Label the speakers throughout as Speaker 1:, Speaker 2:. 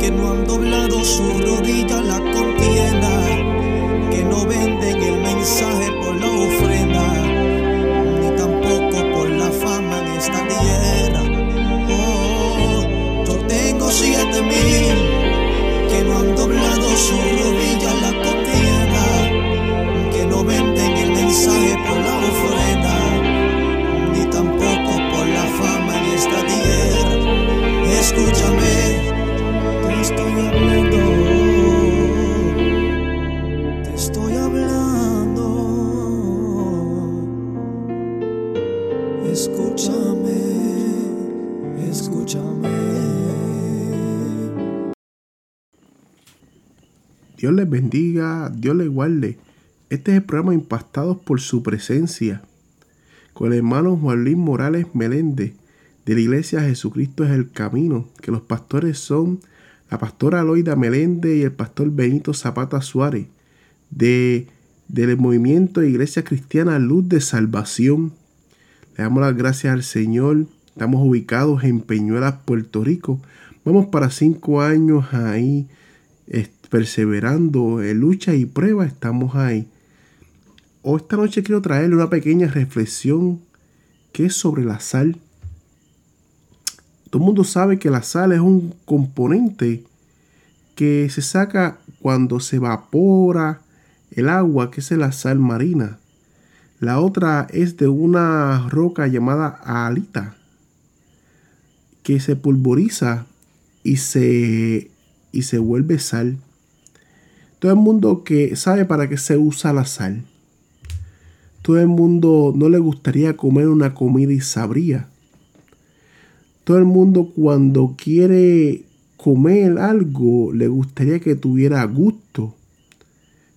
Speaker 1: Que no han doblado su rodilla
Speaker 2: la
Speaker 1: contienda, que no venden el mensaje por la ofrenda, ni tampoco por la fama en esta tierra. Oh, yo tengo siete mil Escúchame, escúchame.
Speaker 3: Dios les bendiga, Dios les guarde. Este es el programa Impactados por su presencia con el hermano Juan Luis Morales Meléndez de la Iglesia Jesucristo es el Camino, que los pastores son la pastora Aloida Meléndez y el pastor Benito Zapata Suárez de, del movimiento Iglesia Cristiana Luz de Salvación. Le damos las gracias al Señor. Estamos ubicados en Peñuelas, Puerto Rico. Vamos para cinco años ahí perseverando en lucha y prueba. Estamos ahí. Hoy esta noche quiero traerle una pequeña reflexión que es sobre la sal. Todo el mundo sabe que la sal es un componente que se saca cuando se evapora el agua, que es la sal marina. La otra es de una roca llamada alita, que se pulveriza y se, y se vuelve sal. Todo el mundo que sabe para qué se usa la sal. Todo el mundo no le gustaría comer una comida y sabría. Todo el mundo cuando quiere comer algo le gustaría que tuviera gusto.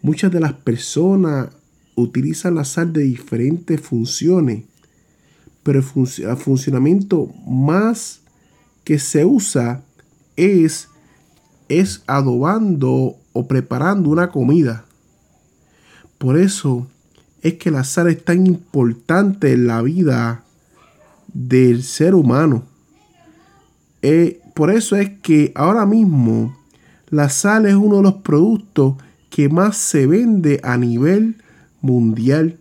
Speaker 3: Muchas de las personas utilizan la sal de diferentes funciones, pero el funcionamiento más que se usa es, es adobando o preparando una comida. Por eso es que la sal es tan importante en la vida del ser humano. Eh, por eso es que ahora mismo la sal es uno de los productos que más se vende a nivel mundial.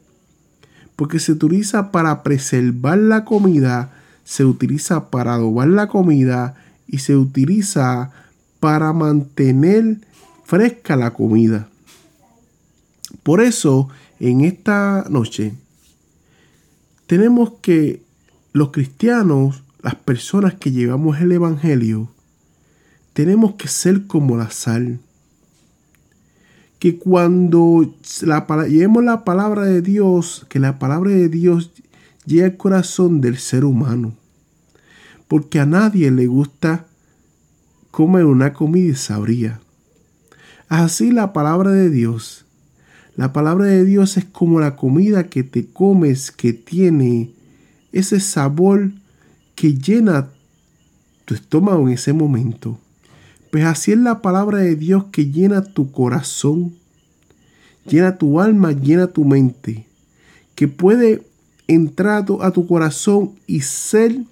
Speaker 3: Porque se utiliza para preservar la comida, se utiliza para adobar la comida y se utiliza para mantener fresca la comida. Por eso, en esta noche, tenemos que los cristianos las personas que llevamos el Evangelio, tenemos que ser como la sal. Que cuando la, llevemos la palabra de Dios, que la palabra de Dios llegue al corazón del ser humano. Porque a nadie le gusta comer una comida sabría. Así la palabra de Dios. La palabra de Dios es como la comida que te comes que tiene ese sabor que llena tu estómago en ese momento. Pues así es la palabra de Dios que llena tu corazón, llena tu alma, llena tu mente, que puede entrar a tu corazón y ser,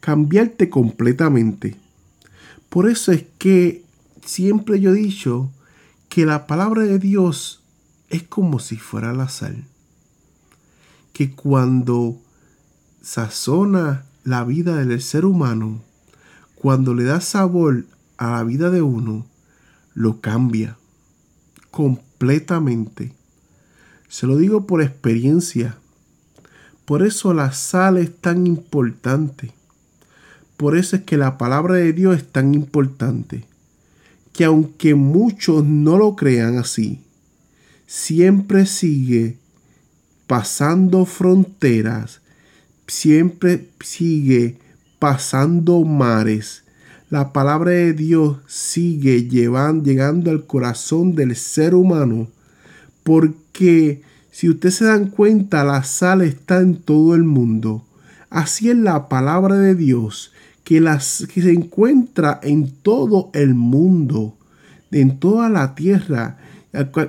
Speaker 3: cambiarte completamente. Por eso es que siempre yo he dicho que la palabra de Dios es como si fuera la sal. Que cuando sazona la vida del ser humano, cuando le da sabor a la vida de uno, lo cambia completamente. Se lo digo por experiencia. Por eso la sal es tan importante. Por eso es que la palabra de Dios es tan importante. Que aunque muchos no lo crean así, siempre sigue pasando fronteras, siempre sigue pasando mares. La palabra de Dios sigue llegando al corazón del ser humano. Porque si ustedes se dan cuenta, la sal está en todo el mundo. Así es la palabra de Dios, que, las, que se encuentra en todo el mundo, en toda la tierra.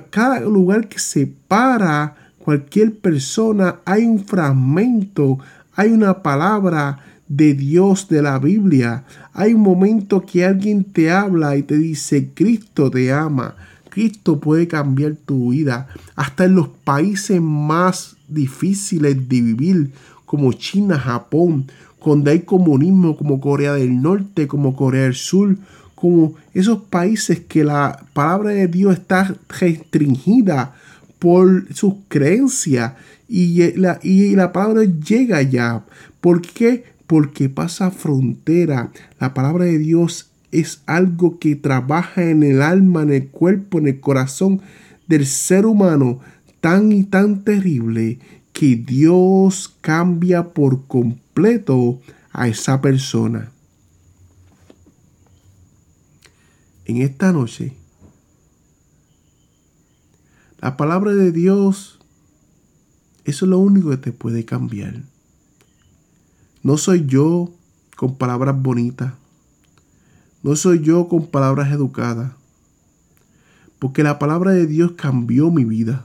Speaker 3: Cada lugar que se para cualquier persona, hay un fragmento, hay una palabra de Dios de la Biblia. Hay un momento que alguien te habla y te dice, Cristo te ama. Cristo puede cambiar tu vida. Hasta en los países más difíciles de vivir, como China, Japón, donde hay comunismo, como Corea del Norte, como Corea del Sur, como esos países que la palabra de Dios está restringida por sus creencias y la, y la palabra llega allá. ¿Por qué? Porque pasa frontera. La palabra de Dios es algo que trabaja en el alma, en el cuerpo, en el corazón del ser humano tan y tan terrible que Dios cambia por completo a esa persona. En esta noche, la palabra de Dios es lo único que te puede cambiar. No soy yo con palabras bonitas. No soy yo con palabras educadas. Porque la palabra de Dios cambió mi vida.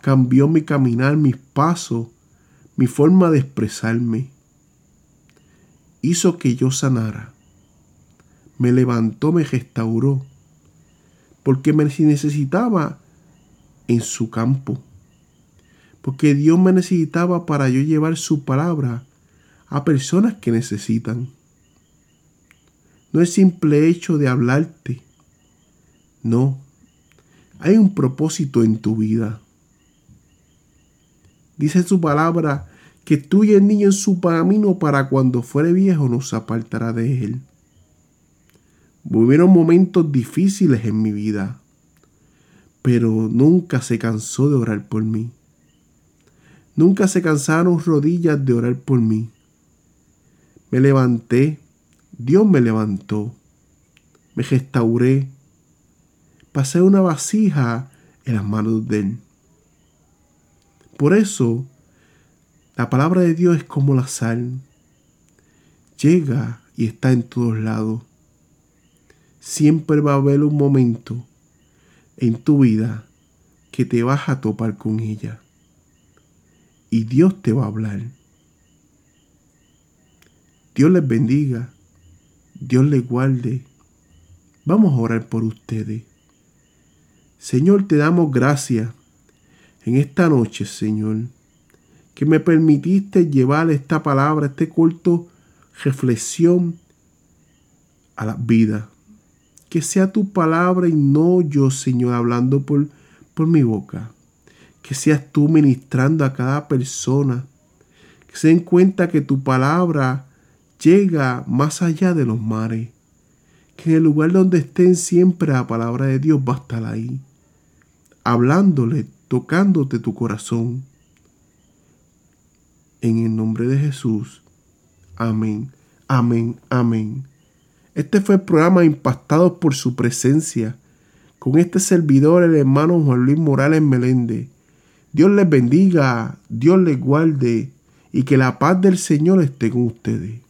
Speaker 3: Cambió mi caminar, mis pasos, mi forma de expresarme. Hizo que yo sanara. Me levantó, me restauró. Porque me necesitaba en su campo porque Dios me necesitaba para yo llevar su palabra a personas que necesitan. No es simple hecho de hablarte. No, hay un propósito en tu vida. Dice su palabra que tú y el niño en su camino para cuando fuere viejo no se apartará de él. Hubieron momentos difíciles en mi vida, pero nunca se cansó de orar por mí. Nunca se cansaron rodillas de orar por mí. Me levanté, Dios me levantó, me restauré, pasé una vasija en las manos de Él. Por eso, la palabra de Dios es como la sal. Llega y está en todos lados. Siempre va a haber un momento en tu vida que te vas a topar con ella y Dios te va a hablar. Dios les bendiga, Dios les guarde. Vamos a orar por ustedes. Señor, te damos gracias en esta noche, Señor, que me permitiste llevar esta palabra, este culto, reflexión a la vida. Que sea tu palabra y no yo, Señor, hablando por, por mi boca que seas tú ministrando a cada persona, que se den cuenta que tu palabra llega más allá de los mares, que en el lugar donde estén siempre la palabra de Dios va a estar ahí, hablándole, tocándote tu corazón. En el nombre de Jesús. Amén, amén, amén. Este fue el programa Impactados por su presencia, con este servidor, el hermano Juan Luis Morales Meléndez. Dios les bendiga, Dios les guarde y que la paz del Señor esté con ustedes.